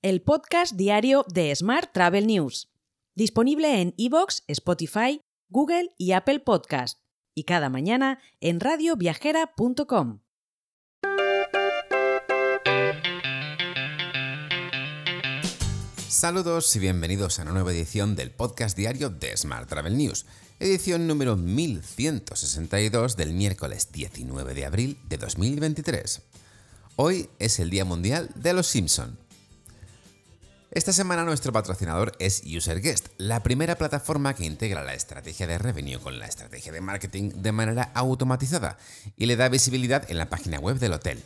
el podcast diario de Smart Travel News, disponible en iVoox, Spotify, Google y Apple Podcast, y cada mañana en radioviajera.com. Saludos y bienvenidos a una nueva edición del podcast diario de Smart Travel News, edición número 1162 del miércoles 19 de abril de 2023. Hoy es el Día Mundial de los Simpson. Esta semana nuestro patrocinador es UserGuest, la primera plataforma que integra la estrategia de revenue con la estrategia de marketing de manera automatizada y le da visibilidad en la página web del hotel.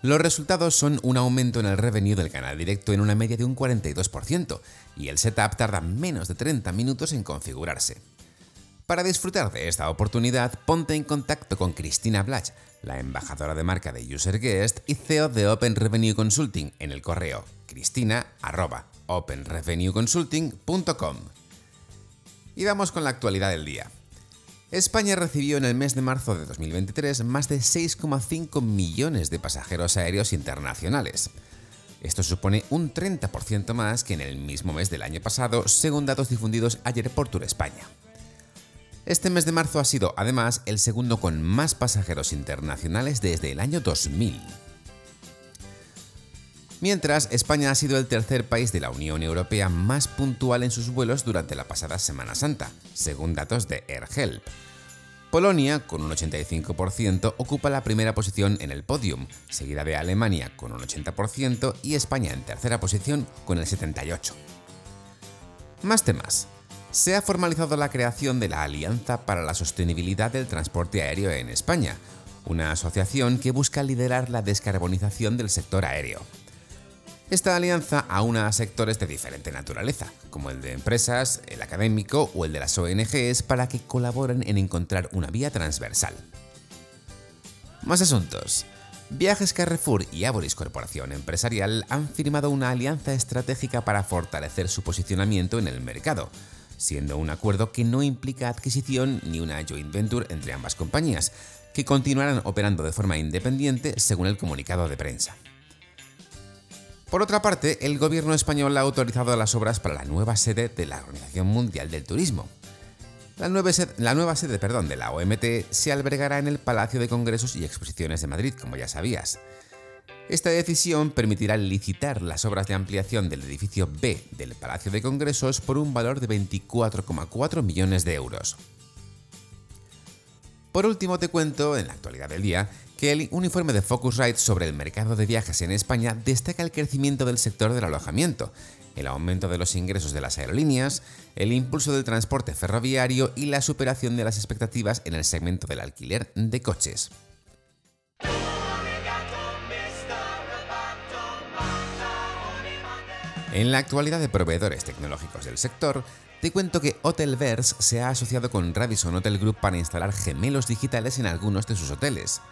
Los resultados son un aumento en el revenue del canal directo en una media de un 42% y el setup tarda menos de 30 minutos en configurarse. Para disfrutar de esta oportunidad, ponte en contacto con Cristina Blach, la embajadora de marca de UserGuest y CEO de Open Revenue Consulting en el correo cristina.openrevenueconsulting.com. Y vamos con la actualidad del día. España recibió en el mes de marzo de 2023 más de 6,5 millones de pasajeros aéreos internacionales. Esto supone un 30% más que en el mismo mes del año pasado, según datos difundidos ayer por Tour España. Este mes de marzo ha sido, además, el segundo con más pasajeros internacionales desde el año 2000. Mientras, España ha sido el tercer país de la Unión Europea más puntual en sus vuelos durante la pasada Semana Santa, según datos de AirHelp. Polonia, con un 85%, ocupa la primera posición en el podium, seguida de Alemania con un 80% y España en tercera posición con el 78%. Más temas. Se ha formalizado la creación de la Alianza para la Sostenibilidad del Transporte Aéreo en España, una asociación que busca liderar la descarbonización del sector aéreo. Esta alianza aúna a sectores de diferente naturaleza, como el de empresas, el académico o el de las ONGs, para que colaboren en encontrar una vía transversal. Más asuntos. Viajes Carrefour y Aboris Corporación Empresarial han firmado una alianza estratégica para fortalecer su posicionamiento en el mercado, siendo un acuerdo que no implica adquisición ni una joint venture entre ambas compañías, que continuarán operando de forma independiente según el comunicado de prensa. Por otra parte, el gobierno español ha autorizado las obras para la nueva sede de la Organización Mundial del Turismo. La nueva, sede, la nueva sede perdón, de la OMT se albergará en el Palacio de Congresos y Exposiciones de Madrid, como ya sabías. Esta decisión permitirá licitar las obras de ampliación del edificio B del Palacio de Congresos por un valor de 24,4 millones de euros. Por último, te cuento, en la actualidad del día, que un informe de Focusrite sobre el mercado de viajes en España destaca el crecimiento del sector del alojamiento, el aumento de los ingresos de las aerolíneas, el impulso del transporte ferroviario y la superación de las expectativas en el segmento del alquiler de coches. En la actualidad de proveedores tecnológicos del sector, te cuento que Hotelverse se ha asociado con Radisson Hotel Group para instalar gemelos digitales en algunos de sus hoteles.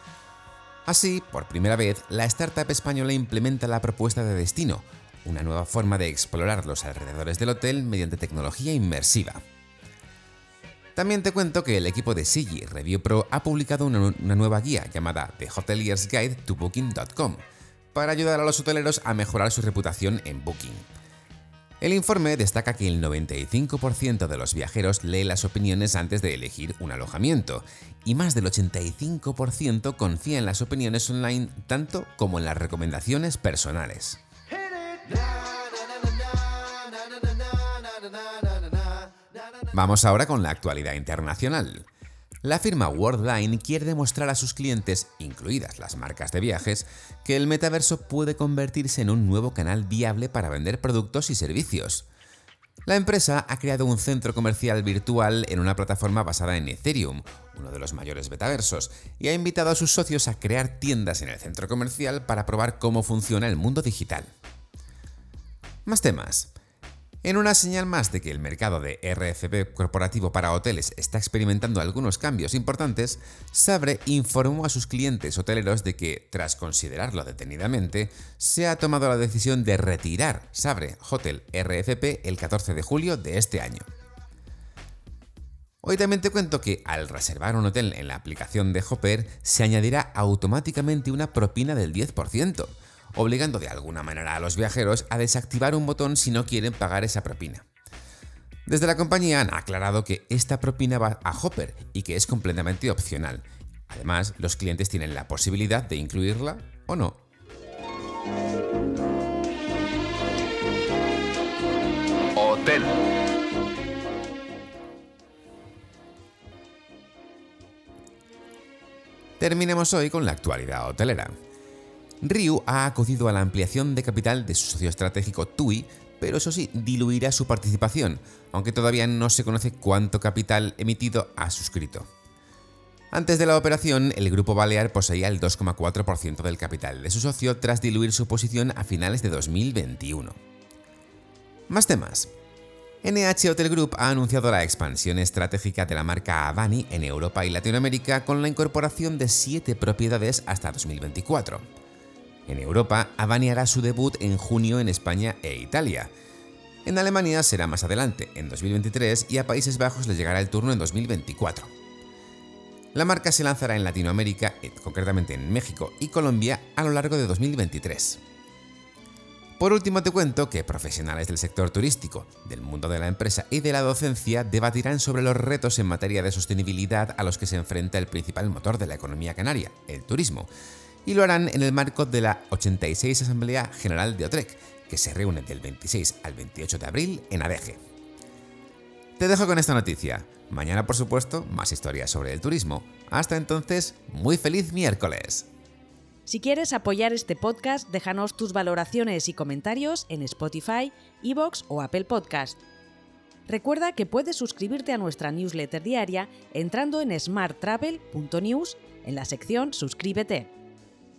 Así, por primera vez, la startup española implementa la propuesta de destino, una nueva forma de explorar los alrededores del hotel mediante tecnología inmersiva. También te cuento que el equipo de Sigi Review Pro ha publicado una, nueva guía llamada The Hotelier's Guide to Booking.com para ayudar a los hoteleros a mejorar su reputación en Booking. El informe destaca que el 95% de los viajeros lee las opiniones antes de elegir un alojamiento y más del 85% confía en las opiniones online tanto como en las recomendaciones personales. Vamos ahora con la actualidad internacional. La firma Worldline quiere demostrar a sus clientes, incluidas las marcas de viajes, que el metaverso puede convertirse en un nuevo canal viable para vender productos y servicios. La empresa ha creado un centro comercial virtual en una plataforma basada en Ethereum, uno de los mayores metaversos, y ha invitado a sus socios a crear tiendas en el centro comercial para probar cómo funciona el mundo digital. Más temas. En una señal más de que el mercado de RFP corporativo para hoteles está experimentando algunos cambios importantes, Sabre informó a sus clientes hoteleros de que, tras considerarlo detenidamente, se ha tomado la decisión de retirar Sabre Hotel RFP el 14 de julio de este año. Hoy también te cuento que al reservar un hotel en la aplicación de Hopper se añadirá automáticamente una propina del 10%, obligando de alguna manera a los viajeros a desactivar un botón si no quieren pagar esa propina. Desde la compañía han aclarado que esta propina va a Hopper y que es completamente opcional. Además, los clientes tienen la posibilidad de incluirla o no. Hotel. Terminemos hoy con la actualidad hotelera. Ryu ha acudido a la ampliación de capital de su socio estratégico TUI, pero eso sí, diluirá su participación, aunque todavía no se conoce cuánto capital emitido ha suscrito. Antes de la operación, el grupo Balear poseía el 2,4% del capital de su socio tras diluir su posición a finales de 2021. Más temas. NH Hotel Group ha anunciado la expansión estratégica de la marca Avani en Europa y Latinoamérica con la incorporación de 7 propiedades hasta 2024. En Europa, Avani hará su debut en junio en España e Italia. En Alemania será más adelante, en 2023, y a Países Bajos le llegará el turno en 2024. La marca se lanzará en Latinoamérica, eh, concretamente en México y Colombia, a lo largo de 2023. Por último te cuento que profesionales del sector turístico, del mundo de la empresa y de la docencia debatirán sobre los retos en materia de sostenibilidad a los que se enfrenta el principal motor de la economía canaria, el turismo, y lo harán en el marco de la 86 Asamblea General de OTREC, que se reúne del 26 al 28 de abril en Adeje. Te dejo con esta noticia. Mañana, por supuesto, más historias sobre el turismo. Hasta entonces, muy feliz miércoles. Si quieres apoyar este podcast, déjanos tus valoraciones y comentarios en Spotify, Evox o Apple Podcast. Recuerda que puedes suscribirte a nuestra newsletter diaria entrando en smarttravel.news en la sección Suscríbete.